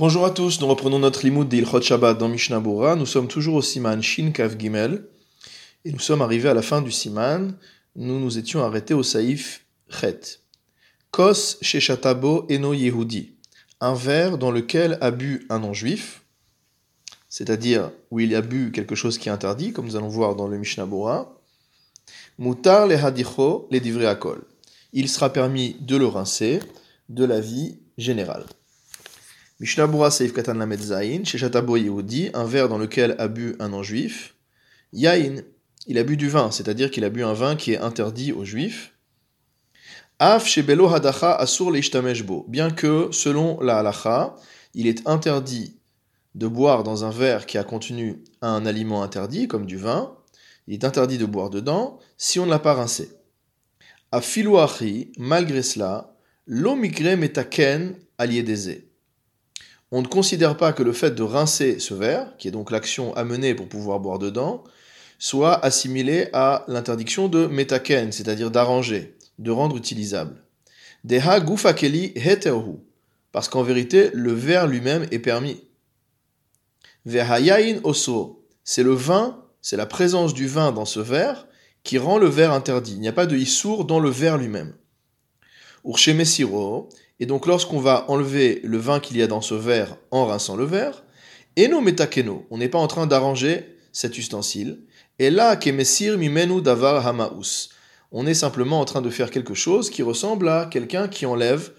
Bonjour à tous, nous reprenons notre limoud d'Ilchot Shabbat dans Mishnah Bora. Nous sommes toujours au Siman Shin Kav Gimel et nous sommes arrivés à la fin du Siman. Nous nous étions arrêtés au Saïf Chet. Kos Sheshatabo Eno Yehudi. Un verre dans lequel a bu un non-juif, c'est-à-dire où il a bu quelque chose qui est interdit, comme nous allons voir dans le Mishnah Bora. Mutar le hadicho le divreakol. Il sera permis de le rincer de la vie générale. Seif Katan Lamed Shatabo Yehudi, un verre dans lequel a bu un non-juif. Yain, il a bu du vin, c'est-à-dire qu'il a bu un vin qui est interdit aux juifs. Af Shebelo Hadacha Asur Leishtameshbo, bien que, selon la halacha, il est interdit de boire dans un verre qui a contenu un aliment interdit, comme du vin, il est interdit de boire dedans si on ne l'a pas rincé. Afiluachi, malgré cela, l'omigre metaken aliedeze on ne considère pas que le fait de rincer ce verre, qui est donc l'action à mener pour pouvoir boire dedans, soit assimilé à l'interdiction de metaken, c'est-à-dire d'arranger, de rendre utilisable. Deha gufakeli heterhu, parce qu'en vérité, le verre lui-même est permis. Vehayain oso, c'est le vin, c'est la présence du vin dans ce verre qui rend le verre interdit. Il n'y a pas de issour dans le verre lui-même. Urshemesiro, et donc lorsqu'on va enlever le vin qu'il y a dans ce verre en rinçant le verre, eno metakeno, on n'est pas en train d'arranger cet ustensile, et là kemesir mimenu davar hamaus, on est simplement en train de faire quelque chose qui ressemble à quelqu'un qui enlève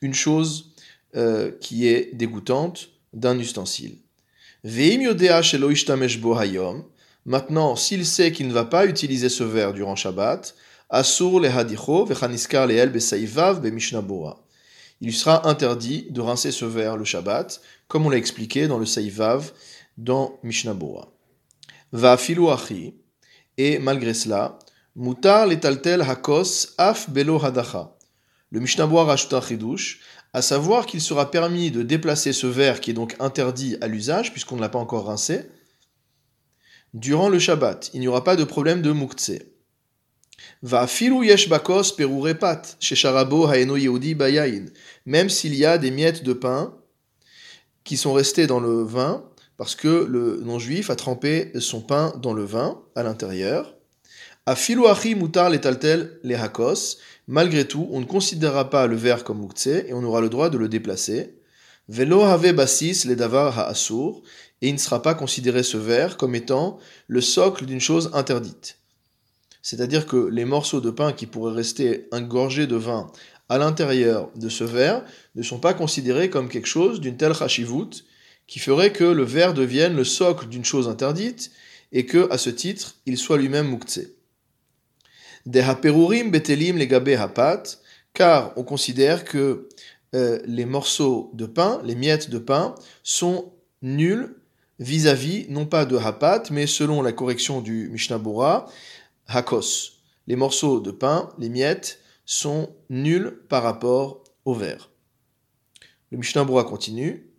une chose euh, qui est dégoûtante d'un ustensile. Maintenant, s'il sait qu'il ne va pas utiliser ce verre durant Shabbat, il sera interdit de rincer ce verre le Shabbat, comme on l'a expliqué dans le Seivav dans Mishnah Bora. Va filouachi, et malgré cela, mutar letaltel hakos af belo hadacha. Le Mishnah Bora rajoute un à savoir qu'il sera permis de déplacer ce verre qui est donc interdit à l'usage, puisqu'on ne l'a pas encore rincé, durant le Shabbat. Il n'y aura pas de problème de muktse. Même s'il y a des miettes de pain qui sont restées dans le vin, parce que le non-juif a trempé son pain dans le vin à l'intérieur. A achi mutar letaltel le hakos. Malgré tout, on ne considérera pas le verre comme muktse et on aura le droit de le déplacer. Velo have basis le davar ha asur. Et il ne sera pas considéré ce verre comme étant le socle d'une chose interdite. C'est-à-dire que les morceaux de pain qui pourraient rester engorgés de vin à l'intérieur de ce verre ne sont pas considérés comme quelque chose d'une telle chashivut qui ferait que le verre devienne le socle d'une chose interdite et que, à ce titre, il soit lui-même muktse. Des haperurim betelim legabe hapat, car on considère que euh, les morceaux de pain, les miettes de pain, sont nuls vis-à-vis, non pas de hapat, mais selon la correction du Mishnah hakos. Les morceaux de pain, les miettes, sont nuls par rapport au verre. Le Mishnah continue.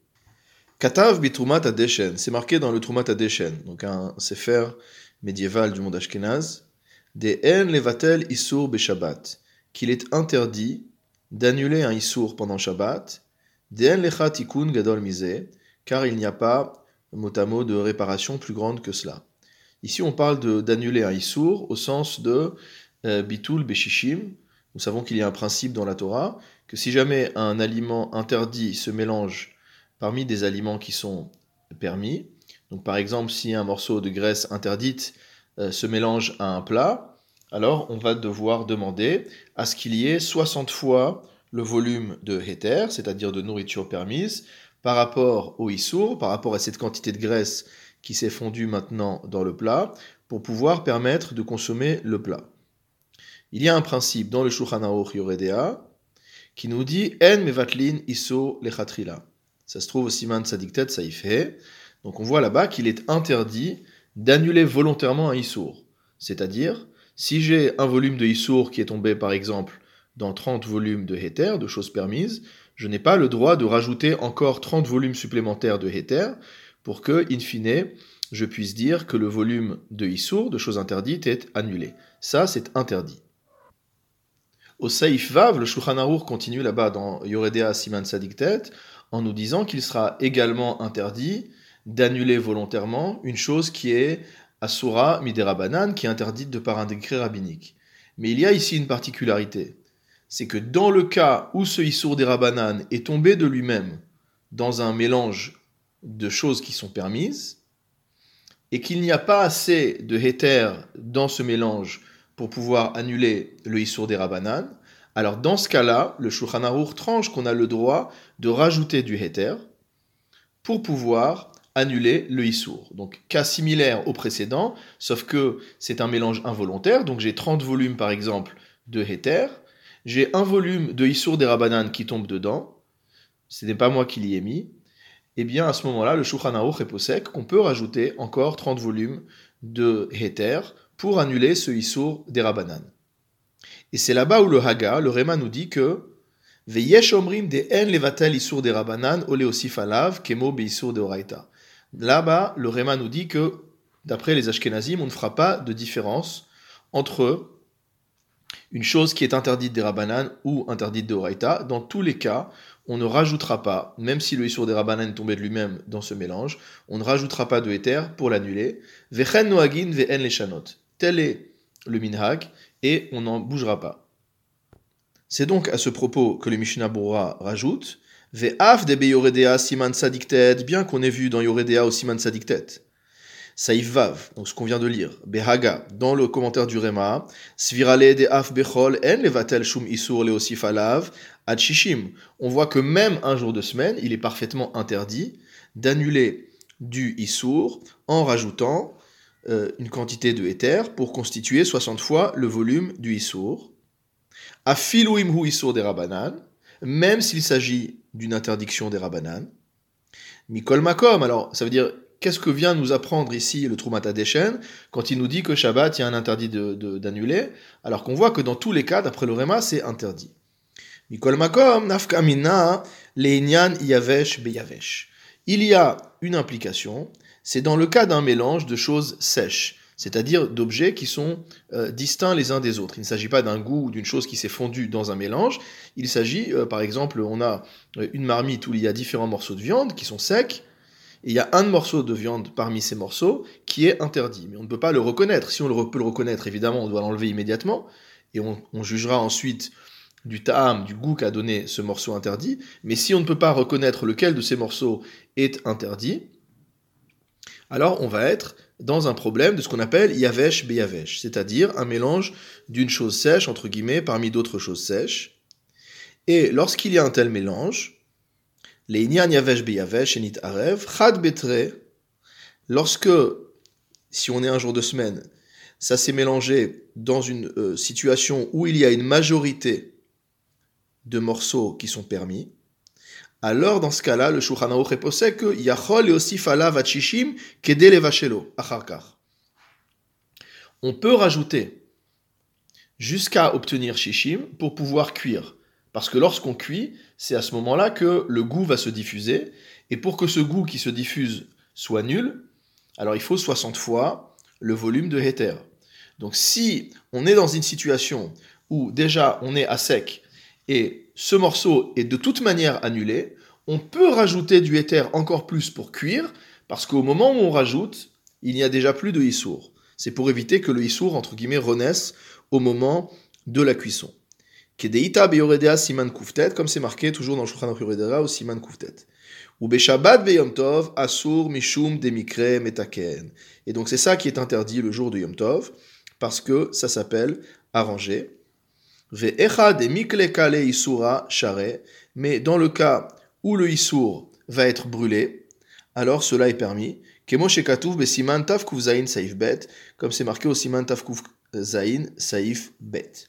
Katav bitrumat adeshen, c'est marqué dans le Trumat adeshen, donc un sefer médiéval du monde ashkenaz, des levatel isur beshabbat, qu'il est interdit d'annuler un isur pendant Shabbat, des ikun gadol car il n'y a pas mot à mot de réparation plus grande que cela. Ici, on parle d'annuler un Issour au sens de euh, Bitul Beshishim. Nous savons qu'il y a un principe dans la Torah que si jamais un aliment interdit se mélange parmi des aliments qui sont permis, donc par exemple si un morceau de graisse interdite euh, se mélange à un plat, alors on va devoir demander à ce qu'il y ait 60 fois le volume de héter, c'est-à-dire de nourriture permise, par rapport au issour, par rapport à cette quantité de graisse qui s'est fondu maintenant dans le plat pour pouvoir permettre de consommer le plat. Il y a un principe dans le Shulchan Aruch Yoredea qui nous dit En mevatlin iso lechatrila. Ça se trouve au Siman Sadiktet Saifhe. Donc on voit là-bas qu'il est interdit d'annuler volontairement un issour. C'est-à-dire, si j'ai un volume de issour qui est tombé par exemple dans 30 volumes de héter, de choses permises, je n'ai pas le droit de rajouter encore 30 volumes supplémentaires de héter pour que, in fine, je puisse dire que le volume de Issour, de choses interdites, est annulé. Ça, c'est interdit. Au Saïf Vav, le Shulchan continue là-bas dans Yoredea Siman Sadiktet, en nous disant qu'il sera également interdit d'annuler volontairement une chose qui est Asura Midera qui est interdite de par un décret rabbinique. Mais il y a ici une particularité. C'est que dans le cas où ce Issour des est tombé de lui-même dans un mélange de choses qui sont permises, et qu'il n'y a pas assez de héter dans ce mélange pour pouvoir annuler le Issour des Rabbanan, alors dans ce cas-là, le Shulchan tranche qu'on a le droit de rajouter du héter pour pouvoir annuler le Issour. Donc cas similaire au précédent, sauf que c'est un mélange involontaire, donc j'ai 30 volumes par exemple de héter, j'ai un volume de Issour des Rabbanan qui tombe dedans, ce n'est pas moi qui l'y ai mis, eh bien à ce moment-là, le Shulchan Aruch est sec qu'on peut rajouter encore 30 volumes de héter pour annuler ce Issour des Rabbanan. Et c'est là-bas où le Haga, le Réma nous dit que de Oraita. Là-bas, le Réma nous dit que, d'après les Ashkenazim, on ne fera pas de différence entre une chose qui est interdite des Rabbanan ou interdite de Oraita. Dans tous les cas, on ne rajoutera pas, même si le Issour des Rabbanan tombait de lui-même dans ce mélange, on ne rajoutera pas de Éther pour l'annuler. Vechen noagin ve'en leshanot. Tel est le minhag, et on n'en bougera pas. C'est donc à ce propos que le Mishnah Bora rajoute Ve'af de Yoredea siman sadiktet, bien qu'on ait vu dans Yoredea au siman sadiktet. Saïf Vav, donc ce qu'on vient de lire, Behaga, dans le commentaire du Rema, Svirale de Af Bechol en levatel shum isur leosif alav, ad shishim. On voit que même un jour de semaine, il est parfaitement interdit d'annuler du isur en rajoutant euh, une quantité de éther pour constituer 60 fois le volume du isur. Afilu imhu isur des rabanan, même s'il s'agit d'une interdiction des rabanan. Mikol makom, alors ça veut dire qu'est-ce que vient nous apprendre ici le Trumata Deshen quand il nous dit que Shabbat, il y a un interdit d'annuler, alors qu'on voit que dans tous les cas, d'après le Réma, c'est interdit. Mikol Makom, Nafkamina, Leinyan Yavesh Beyavesh. Il y a une implication, c'est dans le cas d'un mélange de choses sèches, c'est-à-dire d'objets qui sont euh, distincts les uns des autres. Il ne s'agit pas d'un goût ou d'une chose qui s'est fondue dans un mélange, il s'agit, euh, par exemple, on a euh, une marmite où il y a différents morceaux de viande qui sont secs, il y a un morceau de viande parmi ces morceaux qui est interdit. Mais on ne peut pas le reconnaître. Si on le peut le reconnaître, évidemment, on doit l'enlever immédiatement. Et on, jugera ensuite du ta'am, du goût qu'a donné ce morceau interdit. Mais si on ne peut pas reconnaître lequel de ces morceaux est interdit, alors on va être dans un problème de ce qu'on appelle yavesh beyavesh, c'est-à-dire un mélange d'une chose sèche, entre guillemets, parmi d'autres choses sèches. Et lorsqu'il y a un tel mélange, lorsque, si on est un jour de semaine, ça s'est mélangé dans une euh, situation où il y a une majorité de morceaux qui sont permis, alors dans ce cas-là, le Shulchan Aruch est que Yachol et aussi Falav Achishim Kedele Vachelo, Acharkar. On peut rajouter jusqu'à obtenir Shishim pour pouvoir cuire. Parce que lorsqu'on cuit, c'est à ce moment-là que le goût va se diffuser. Et pour que ce goût qui se diffuse soit nul, alors il faut 60 fois le volume de héter. Donc si on est dans une situation où déjà on est à sec et ce morceau est de toute manière annulé, on peut rajouter du héter encore plus pour cuire, parce qu'au moment où on rajoute, il n'y a déjà plus de issour. C'est pour éviter que le issour, entre guillemets, renaisse au moment de la cuisson. Kedeita beyoredea siman kuftet, comme c'est marqué toujours dans le Shulchan Yoredea ou siman kuftet. Ou beshabbat beyom tov, asur mishum demikre metaken. Et donc c'est ça qui est interdit le jour de Yom Tov, parce que ça s'appelle arranger. Ve'echa demikle kale isura share. Mais dans le cas où le isur va être brûlé, alors cela est permis. Kemo shekatuv besiman tav zain saif bet, comme c'est marqué au siman tav zain saif bet.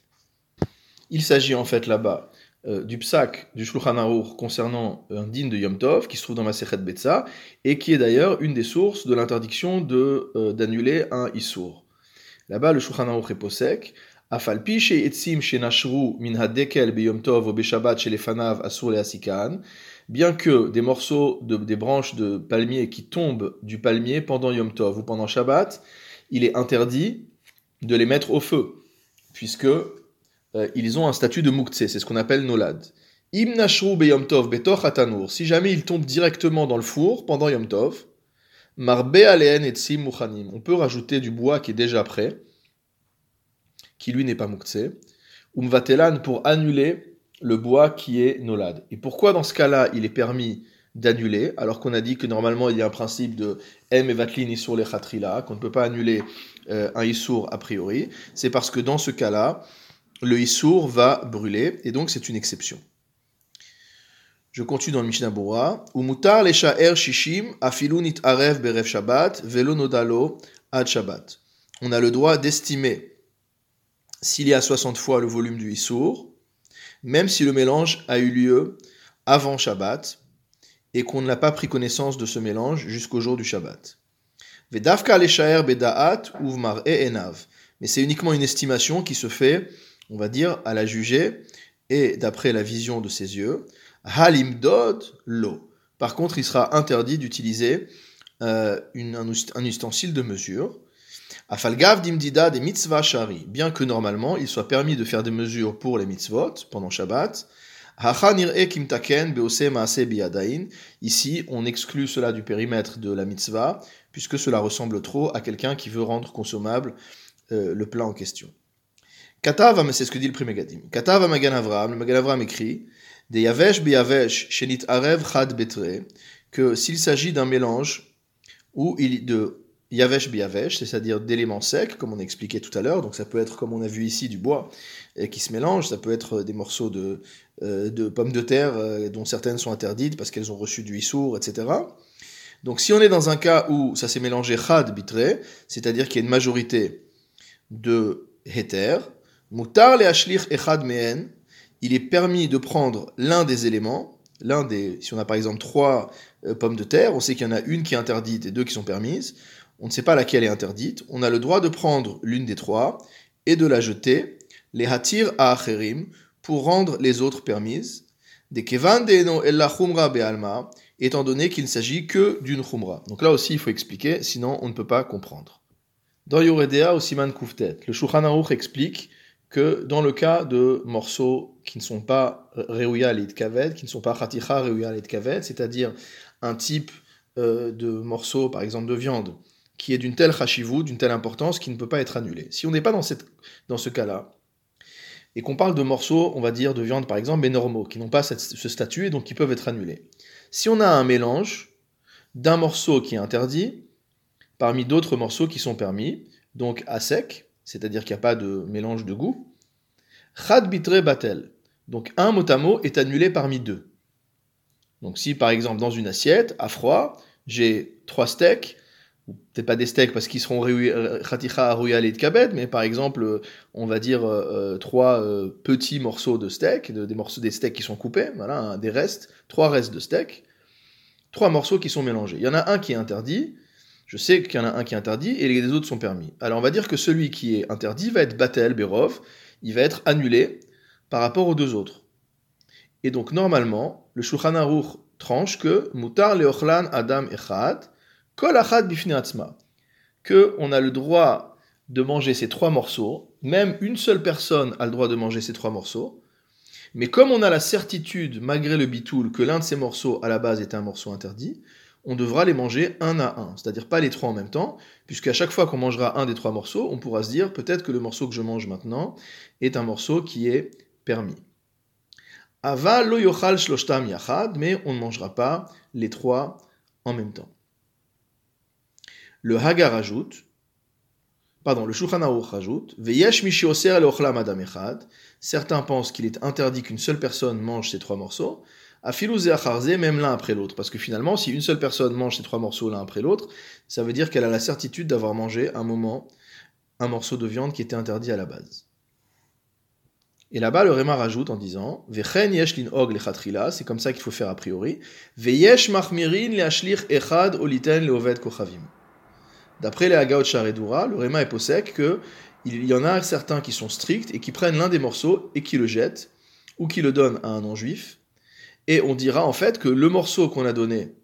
Il s'agit en fait là-bas euh, du psak du Shulchan Aruch concernant un din de Yom Tov qui se trouve dans ma Sechet Betza et qui est d'ailleurs une des sources de l'interdiction de euh, d'annuler un issour. Là-bas, le Shulchan Aruch est posek. Afalpi etzim shenashru min hadekel beyom tov ou beshabbat shelefanav asur asikan. Bien que des morceaux de, des branches de palmier qui tombent du palmier pendant Yom Tov ou pendant Shabbat, il est interdit de les mettre au feu, puisque euh, ils ont un statut de muktse, c'est ce qu'on appelle nolad. Im Beyom Tov atanour. Si jamais il tombe directement dans le four pendant Yom Tov, marbe aleen et muchanim. On peut rajouter du bois qui est déjà prêt, qui lui n'est pas muktzeh, umvatelan pour annuler le bois qui est nolad. Et pourquoi dans ce cas-là il est permis d'annuler, alors qu'on a dit que normalement il y a un principe de M et Vatlin sur les khatrila, qu'on ne peut pas annuler euh, un Issour a priori, c'est parce que dans ce cas-là, le Issour va brûler, et donc c'est une exception. Je continue dans le Mishnah Bora. Umutar shishim afilunit arev berev shabbat velo ad shabbat. On a le droit d'estimer s'il y a 60 fois le volume du Issour, même si le mélange a eu lieu avant Shabbat, et qu'on n'a pas pris connaissance de ce mélange jusqu'au jour du Shabbat. Vedavka bedaat uvmar enav. Mais c'est uniquement une estimation qui se fait, on va dire, à la juger et d'après la vision de ses yeux. Halim dod lo. Par contre, il sera interdit d'utiliser euh, un, ustensile de mesure. Afalgav dimdida des mitzvah shari. Bien que normalement, il soit permis de faire des mesures pour les mitzvot pendant Shabbat. Ici, on exclut cela du périmètre de la mitzvah, puisque cela ressemble trop à quelqu'un qui veut rendre consommable euh, le plat en question. Katav, c'est ce que dit le premier Gadim. Katav Magan Avram, le Magan Avram écrit de yavesh beyavesh shenit arev chad betre, que s'il s'agit d'un mélange où de yavesh beyavesh, c'est-à-dire d'éléments secs, comme on a expliqué tout à l'heure, donc ça peut être comme on a vu ici du bois qui se mélange, ça peut être des morceaux de, euh, de pommes de terre euh, dont certaines sont interdites parce qu'elles ont reçu du issour, etc. Donc si on est dans un cas où ça s'est mélangé chad bitre, c'est-à-dire qu'il y a une majorité de heter, mutar le echad mehen, il est permis de prendre l'un des éléments, l'un des, si on a par exemple trois euh, pommes de terre, on sait qu'il y en a une qui est interdite et deux qui sont permises, on ne sait pas laquelle est interdite, on a le droit de prendre l'une des trois et de la jeter, les hatir à acherim, pour rendre les autres permises, des kevan ella chumra be'alma, étant donné qu'il ne s'agit que d'une chumra. Donc là aussi, il faut expliquer, sinon on ne peut pas comprendre. Dans Yoredea, au Siman Kuftet, le Shulchan explique que dans le cas de morceaux qui ne sont pas Reuya Kaved, qui ne sont pas Khaticha Reuya Kaved, c'est-à-dire un type euh, de morceau, par exemple de viande, qui est d'une telle chashivou, d'une telle importance, qui ne peut pas être annulé. Si on n'est pas dans ce cas-là, et qu'on parle de morceaux, on va dire, de viande par exemple, mais normaux, qui n'ont pas ce statut et donc qui peuvent être annulés. Si on a un mélange d'un morceau qui est interdit, parmi d'autres morceaux qui sont permis, donc à sec, c'est-à-dire qu'il n'y a pas de mélange de goût. Chad bitre. Donc un mot à mot est annulé parmi deux. Donc si par exemple dans une assiette, à froid, j'ai trois steaks, peut-être pas des steaks parce qu'ils seront khaticha royal et de mais par exemple, on va dire euh, euh, trois euh, petits morceaux de steak, des morceaux des steaks qui sont coupés, voilà, des restes, trois restes de steak, trois morceaux qui sont mélangés. Il y en a un qui est interdit, je sais qu'il y en a un qui est interdit et les autres sont permis. Alors on va dire que celui qui est interdit va être Batel, Berov, il va être annulé par rapport aux deux autres. Et donc normalement, le Shulchan Aruch tranche que Mutar leochlan Adam Echad, Kol Achad que on a le droit de manger ces trois morceaux, même une seule personne a le droit de manger ces trois morceaux, mais comme on a la certitude, malgré le bitoul, que l'un de ces morceaux à la base est un morceau interdit, on devra les manger un à un, c'est-à-dire pas les trois en même temps, puisqu'à chaque fois qu'on mangera un des trois morceaux, on pourra se dire peut-être que le morceau que je mange maintenant est un morceau qui est permis. Ava lo yochal shloshtam yachad, mais on ne mangera pas les trois en même temps. Le Hagar ajoute, pardon, le Shulchan rajoute, veyesh mishi oser. Certains pensent qu'il est interdit qu'une seule personne mange ces trois morceaux, Afilouz et même l'un après l'autre. Parce que finalement, si une seule personne mange ces trois morceaux l'un après l'autre, ça veut dire qu'elle a la certitude d'avoir mangé un moment un morceau de viande qui était interdit à la base. Et là-bas, le Réma rajoute en disant Vechen yesh og c'est comme ça qu'il faut faire a priori. Echad oliten. D'après les Hagaot le Réma est possèque que il y en a certains qui sont stricts et qui prennent l'un des morceaux et qui le jettent, ou qui le donnent à un non-juif, et on dira en fait que le morceau qu'on a donné,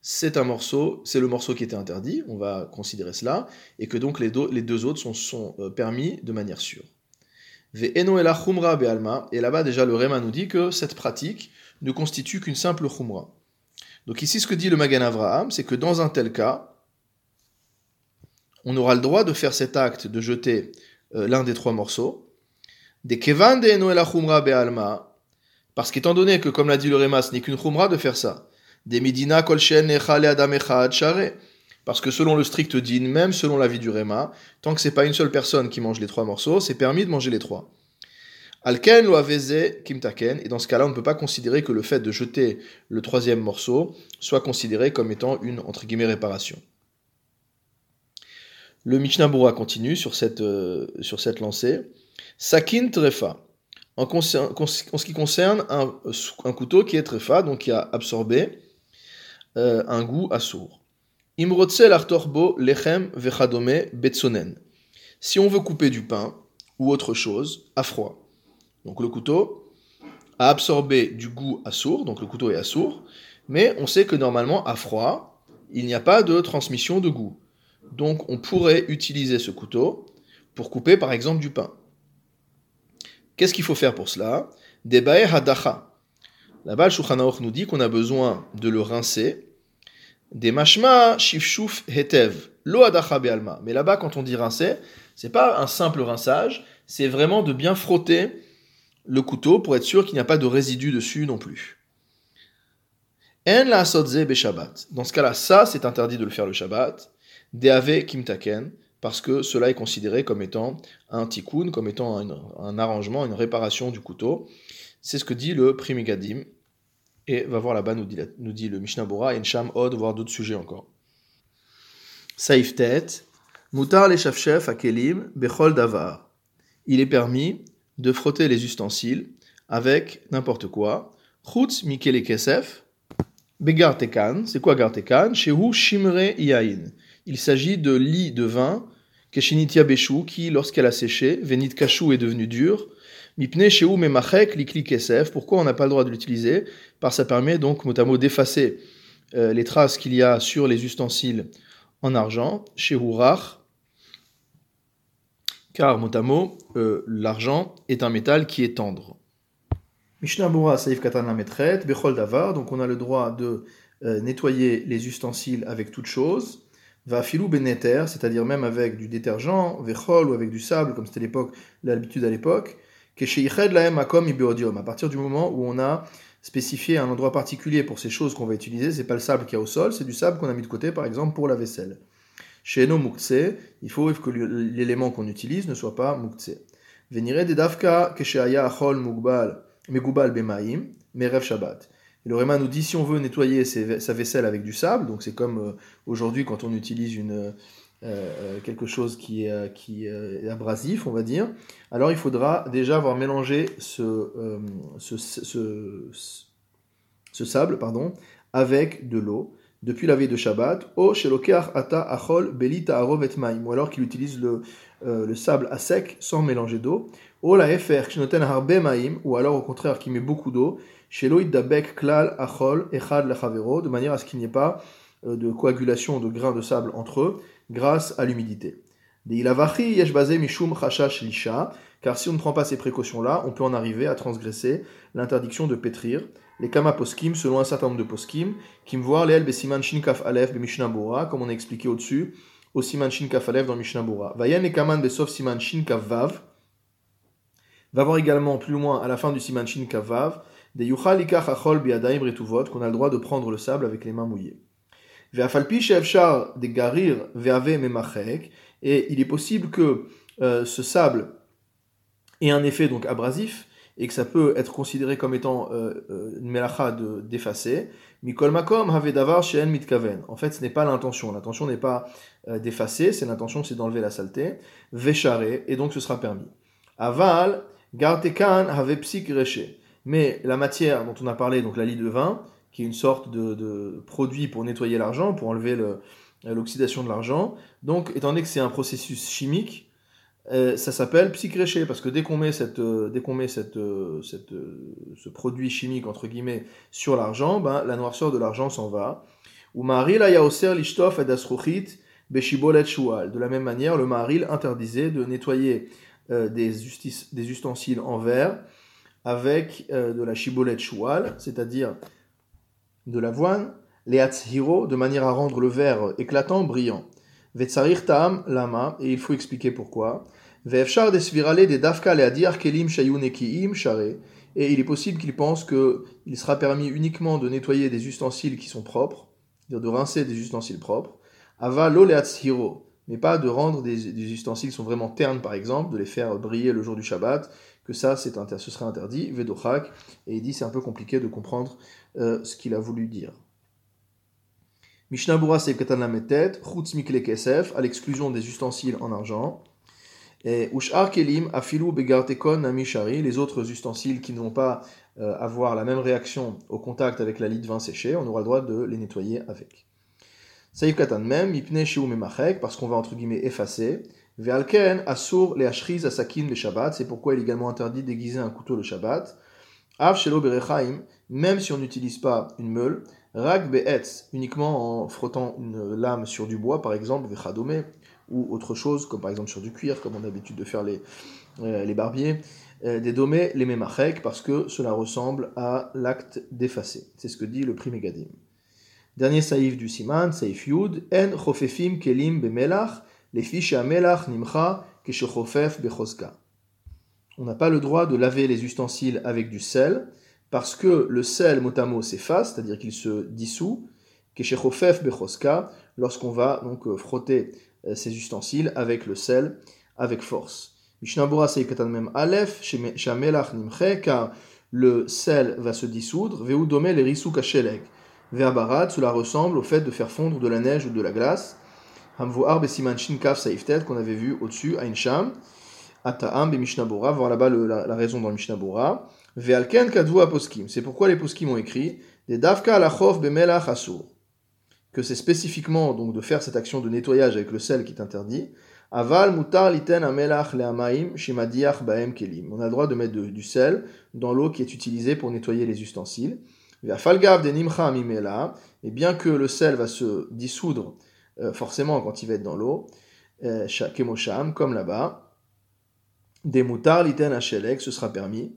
c'est un morceau, c'est le morceau qui était interdit, on va considérer cela, et que donc les, deux autres sont, euh, permis de manière sûre. et là-bas déjà le Réma nous dit que cette pratique ne constitue qu'une simple khumra. Donc ici, ce que dit le Magan Avraham, c'est que dans un tel cas, on aura le droit de faire cet acte de jeter euh, l'un des trois morceaux. Des kevan de be'alma, parce qu'étant donné que, comme l'a dit le Réma, ce n'est qu'une khumra de faire ça. Des midina kolchen adam. Parce que selon le strict din, même selon l'avis du Réma, tant que c'est pas une seule personne qui mange les trois morceaux, c'est permis de manger les trois. Alken lo et dans ce cas-là, on ne peut pas considérer que le fait de jeter le troisième morceau soit considéré comme étant une, entre guillemets, réparation. Le Mishnah continue sur cette, euh, sur cette lancée. Sakin trefa. En, ce qui concerne un, un, couteau qui est trefa, donc qui a absorbé euh, un goût assourd. Imrotzel artorbo lechem vechadome betsonen. Si on veut couper du pain ou autre chose à froid, donc le couteau a absorbé du goût assourd, donc le couteau est assourd, mais on sait que normalement à froid, il n'y a pas de transmission de goût. Donc on pourrait utiliser ce couteau pour couper par exemple du pain. Qu'est-ce qu'il faut faire pour cela? Debae hadacha. Là-bas, le nous dit qu'on a besoin de le rincer. Des mashma shifshuf hetev. Lo hadacha be'alma. Mais là-bas, quand on dit rincer, c'est pas un simple rinçage, c'est vraiment de bien frotter le couteau pour être sûr qu'il n'y a pas de résidus dessus non plus. En la Shabbat. Dans ce cas-là, ça, c'est interdit de le faire le Shabbat. Deave kimtaken, parce que cela est considéré comme étant un tikkun, comme étant un, arrangement, une réparation du couteau. C'est ce que dit le Primigadim. Et va voir là-bas, nous dit, le Mishnah Bora, Ensham Od, voir d'autres sujets encore. Saif Tet, Mutar le Shafshef Akelim, Bechol Davar. Il est permis de frotter les ustensiles avec n'importe quoi. Chutz Mikele Kesef, Begartekan. C'est quoi Gartekan Shehu Shimre Yain. Il s'agit de lit de vin, Keshinitia Beshu, qui, lorsqu'elle a séché, Venit Kashu est devenu dur. Mipne Shehu Memachek Likli Kesef. Pourquoi on n'a pas le droit de l'utiliser? Parce que ça permet donc, mot d'effacer euh, les traces qu'il y a sur les ustensiles en argent. Shehu Rach car mot euh, l'argent est un métal qui est tendre. Mishnah Bura Saif Katan Lametret, Bechol Davar, donc on a le droit de euh, nettoyer les ustensiles avec toute chose. Va filou beneter, c'est-à-dire même avec du détergent, vechol ou avec du sable, comme c'était l'époque, l'habitude à l'époque. À partir du moment où on a spécifié un endroit particulier pour ces choses qu'on va utiliser, c'est pas le sable qu'il y a au sol, c'est du sable qu'on a mis de côté, par exemple, pour la vaisselle. Chez nos il faut que l'élément qu'on utilise ne soit pas mukse. Venire de dafka kesheaya achol mugbal megubal bemaim merev shabbat. Et le Réma nous dit si on veut nettoyer sa vaisselle avec du sable, donc c'est comme euh, aujourd'hui quand on utilise euh, euh, quelque chose qui est, abrasif, on va dire, alors il faudra déjà avoir mélangé ce, sable pardon, avec de l'eau depuis la veille de Shabbat, o ata achol belita maim, ou alors qu'il utilise le, le sable à sec sans mélanger d'eau, o la efer harbe ou alors au contraire qui met beaucoup d'eau, shelo dabek klal achol echad lachavero, de manière à ce qu'il n'y ait pas euh, de coagulation de grains de sable entre eux, grâce à l'humidité. mishum car si on ne prend pas ces précautions-là, on peut en arriver à transgresser l'interdiction de pétrir, les Kama Poskim, selon un certain nombre de Poskim, qui me voient les Besiman Shinkaf Mishnah comme on a expliqué au-dessus, au Siman Shinkaf Aleph dans Mishnah Bora. Vayan et Kaman Besof Siman Shinkaf Vav. Va voir également plus loin, à la fin du Siman Shinkaf Vav, des Yuchal Ikach Achol Biadaim Retuvot, qu'on a le droit de prendre le sable avec les mains mouillées. Ve'afalpi Shevchar de Garir Ve'ave Memachek, et il est possible que euh, ce sable ait un effet donc abrasif, et que ça peut être considéré comme étant euh, euh, une melacha d'effacer. Mikol makom davar shen mitkaven. En fait, ce n'est pas l'intention. L'intention n'est pas euh, d'effacer, c'est l'intention, c'est d'enlever la saleté. Vécharé, et donc ce sera permis. Aval, gartekan have psik Mais la matière dont on a parlé, donc la lit de vin, qui est une sorte de, produit pour nettoyer l'argent, pour enlever l'oxydation de l'argent, donc étant donné que c'est un processus chimique, euh, ça s'appelle psychréché parce que dès qu'on met, cette, euh, dès qu'on met cette, euh, cette, ce produit chimique entre guillemets sur l'argent, ben, la noirceur de l'argent s'en va. Ou maril lishtof De la même manière, le maril interdisait de nettoyer des, des, ustensiles en verre avec euh, de la chibolette choual, c'est-à-dire de l'avoine, les hiro, de manière à rendre le verre éclatant, brillant. Vetsarir ta'am lama, et il faut expliquer pourquoi. Ve'efshar desvirale des dafka le adir kelim shayunekiim share, et il est possible qu'il pense qu'il sera permis uniquement de nettoyer des ustensiles qui sont propres, c'est-à-dire de rincer des ustensiles propres, ava lo mais pas de rendre des, ustensiles qui sont vraiment ternes par exemple, de les faire briller le jour du Shabbat, que ça c'est ce serait interdit, vedochak, et il dit c'est un peu compliqué de comprendre euh, ce qu'il a voulu dire. Mishnah Katan Lametet, Chutz Mikle Kesef, à l'exclusion des ustensiles en argent. Et Ushar Kelim, Afilu Begartekon Namishari, les autres ustensiles qui ne vont pas euh, avoir la même réaction au contact avec la lit de vin séché, on aura le droit de les nettoyer avec. Saïf Katan même, Mipne Shiu Memachek, parce qu'on va entre guillemets effacer. Ve'alken Asur le Ashriz Asakin le Shabbat, c'est pourquoi il est également interdit d'aiguiser un couteau le Shabbat. Av Shelo Berechaim, même si on n'utilise pas une meule. Rag Be'etz, uniquement en frottant une lame sur du bois, par exemple, Vechadome, ou autre chose, comme par exemple sur du cuir, comme on a l'habitude de faire les, euh, les barbiers, euh, des domés les memachek, parce que cela ressemble à l'acte d'effacer. C'est ce que dit le prix Dernier saïf du siman, saïf yud, en chofefim kelim bemelach, les fiches à melach nimcha keshechofef bechoska. On n'a pas le droit de laver les ustensiles avec du sel, parce que le sel motamo s'efface, c'est-à-dire qu'il se dissout, keshechofef bechoska, lorsqu'on va donc euh, frotter euh, ces ustensiles avec le sel, avec force. Mishnabura Seikatan même Aleph, Shamelach Nimche, car le sel va se dissoudre, Veudome les kashelek. Verbarat, cela ressemble au fait de faire fondre de la neige ou de la glace. Hamvuar Besiman Shinkaf Saiftet, qu'on avait vu au-dessus, Ainsham. Ata'am be Mishnabura, voir là-bas la, raison dans le Mishnabura. Ve'alken kadvu aposkim. C'est pourquoi les poskim ont écrit des davka alachof bemelach asur que c'est spécifiquement donc de faire cette action de nettoyage avec le sel qui est interdit. Aval mutar liten amelach leamaim shimadiach baem kelim. On a le droit de mettre du sel dans l'eau qui est utilisée pour nettoyer les ustensiles. Falgav de nimcha mimela. Et bien que le sel va se dissoudre euh, forcément quand il va être dans l'eau, euh, kemosham, comme là-bas, des mutar liten achelek, ce sera permis.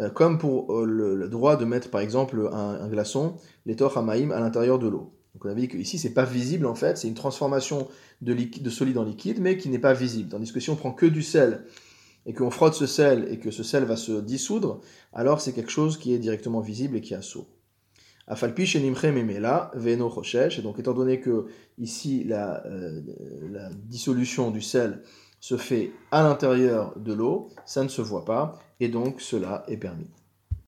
Euh, comme pour le, droit de mettre par exemple un, glaçon, les amaim à l'intérieur de l'eau. Donc on a vu qu'ici, c'est pas visible en fait, c'est une transformation de, de solide en liquide, mais qui n'est pas visible. Tandis que si on prend que du sel et qu'on frotte ce sel et que ce sel va se dissoudre, alors c'est quelque chose qui est directement visible et qui a saut. Afalpi memela veno et donc étant donné que ici euh, la dissolution du sel se fait à l'intérieur de l'eau, ça ne se voit pas, et donc cela est permis.